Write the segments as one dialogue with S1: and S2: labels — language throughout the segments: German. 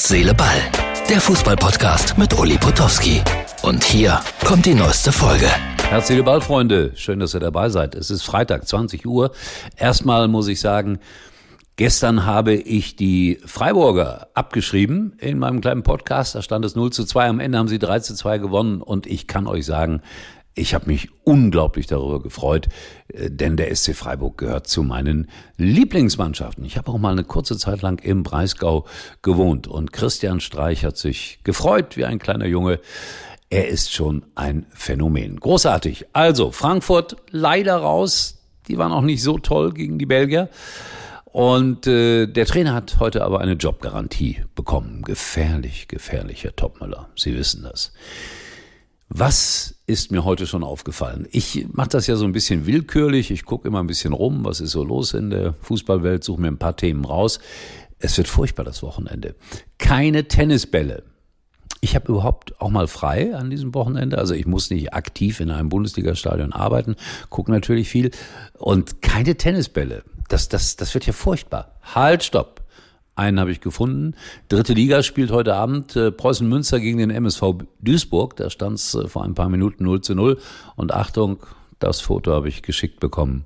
S1: Herz, Seele, Ball. Der Fußballpodcast mit Uli Potowski. Und hier kommt die neueste Folge.
S2: Herz, Seele, Ball, Freunde. Schön, dass ihr dabei seid. Es ist Freitag, 20 Uhr. Erstmal muss ich sagen, Gestern habe ich die Freiburger abgeschrieben in meinem kleinen Podcast. Da stand es 0 zu 2. Am Ende haben sie 3 zu 2 gewonnen. Und ich kann euch sagen, ich habe mich unglaublich darüber gefreut, äh, denn der SC Freiburg gehört zu meinen Lieblingsmannschaften. Ich habe auch mal eine kurze Zeit lang im Breisgau gewohnt und Christian Streich hat sich gefreut wie ein kleiner Junge. Er ist schon ein Phänomen. Großartig. Also, Frankfurt leider raus. Die waren auch nicht so toll gegen die Belgier. Und äh, der Trainer hat heute aber eine Jobgarantie bekommen. Gefährlich, gefährlicher Topmüller. Sie wissen das. Was ist mir heute schon aufgefallen? Ich mache das ja so ein bisschen willkürlich. Ich gucke immer ein bisschen rum, was ist so los in der Fußballwelt, suche mir ein paar Themen raus. Es wird furchtbar das Wochenende. Keine Tennisbälle. Ich habe überhaupt auch mal frei an diesem Wochenende. Also ich muss nicht aktiv in einem Bundesligastadion arbeiten, gucke natürlich viel. Und keine Tennisbälle. Das, das, das wird ja furchtbar. Halt, stopp. Einen habe ich gefunden. Dritte Liga spielt heute Abend äh, Preußen Münster gegen den MSV Duisburg. Da stand es äh, vor ein paar Minuten 0 zu 0. Und Achtung, das Foto habe ich geschickt bekommen.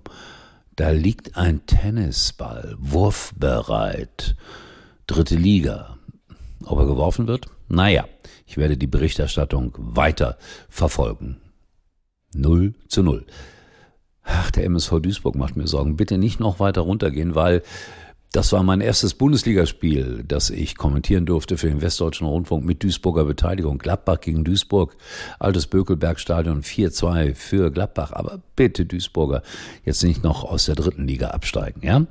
S2: Da liegt ein Tennisball, wurfbereit. Dritte Liga. Ob er geworfen wird? Naja, ich werde die Berichterstattung weiter verfolgen. 0 zu 0. Ach, der MSV Duisburg macht mir Sorgen. Bitte nicht noch weiter runtergehen, weil das war mein erstes Bundesligaspiel, das ich kommentieren durfte für den Westdeutschen Rundfunk mit Duisburger Beteiligung. Gladbach gegen Duisburg, altes Bökelbergstadion 4-2 für Gladbach. Aber bitte Duisburger jetzt nicht noch aus der dritten Liga absteigen. Ja?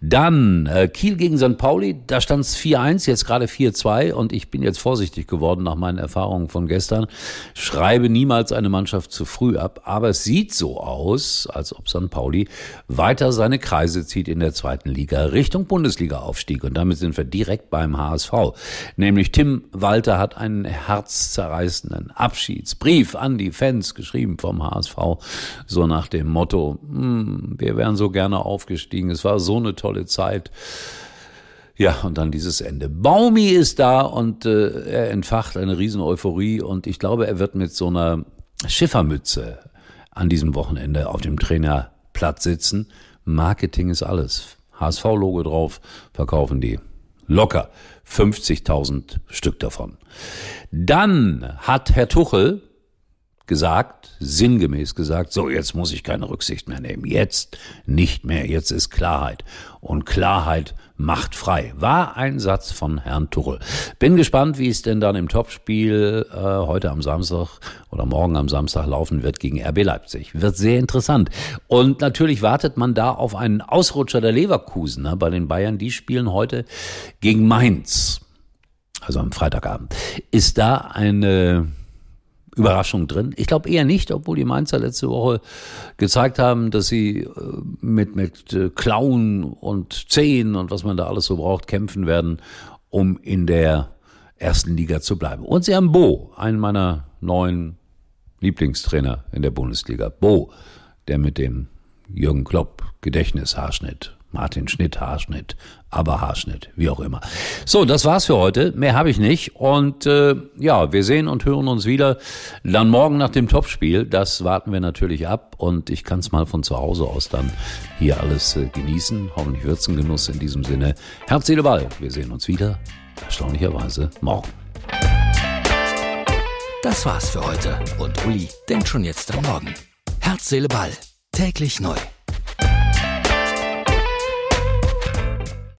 S2: Dann äh, Kiel gegen St. Pauli, da stand es 4-1, jetzt gerade 4-2 und ich bin jetzt vorsichtig geworden nach meinen Erfahrungen von gestern. Schreibe niemals eine Mannschaft zu früh ab, aber es sieht so aus, als ob St. Pauli weiter seine Kreise zieht in der zweiten Liga Richtung Bundesliga-Aufstieg. Und damit sind wir direkt beim HSV. Nämlich Tim Walter hat einen herzzerreißenden Abschiedsbrief an die Fans geschrieben vom HSV. So nach dem Motto, hm, wir wären so gerne aufgestiegen. Es war so eine tolle Zeit. Ja, und dann dieses Ende. Baumi ist da und äh, er entfacht eine riesen Euphorie und ich glaube, er wird mit so einer Schiffermütze an diesem Wochenende auf dem Trainerplatz sitzen. Marketing ist alles. HSV-Logo drauf, verkaufen die locker 50.000 Stück davon. Dann hat Herr Tuchel gesagt, sinngemäß gesagt, so jetzt muss ich keine Rücksicht mehr nehmen. Jetzt nicht mehr, jetzt ist Klarheit. Und Klarheit macht frei. War ein Satz von Herrn Tuchel. Bin gespannt, wie es denn dann im Topspiel äh, heute am Samstag oder morgen am Samstag laufen wird gegen RB Leipzig. Wird sehr interessant. Und natürlich wartet man da auf einen Ausrutscher der Leverkusen ne, bei den Bayern. Die spielen heute gegen Mainz. Also am Freitagabend. Ist da eine Überraschung drin? Ich glaube eher nicht, obwohl die Mainzer letzte Woche gezeigt haben, dass sie äh, mit, mit äh, Klauen und Zehen und was man da alles so braucht, kämpfen werden, um in der ersten Liga zu bleiben. Und sie haben Bo, einen meiner neuen Lieblingstrainer in der Bundesliga. Bo, der mit dem Jürgen Klopp Gedächtnishaarschnitt Martin Schnitt, Haarschnitt, aber Haarschnitt, wie auch immer. So, das war's für heute. Mehr habe ich nicht. Und äh, ja, wir sehen und hören uns wieder dann morgen nach dem Topspiel. Das warten wir natürlich ab. Und ich kann es mal von zu Hause aus dann hier alles äh, genießen. Hoffentlich wird's ein Genuss in diesem Sinne. Herz, Seele, Ball. Wir sehen uns wieder, erstaunlicherweise, morgen.
S1: Das war's für heute. Und Uli denkt schon jetzt am Morgen. Herz, Seele, Ball. Täglich neu.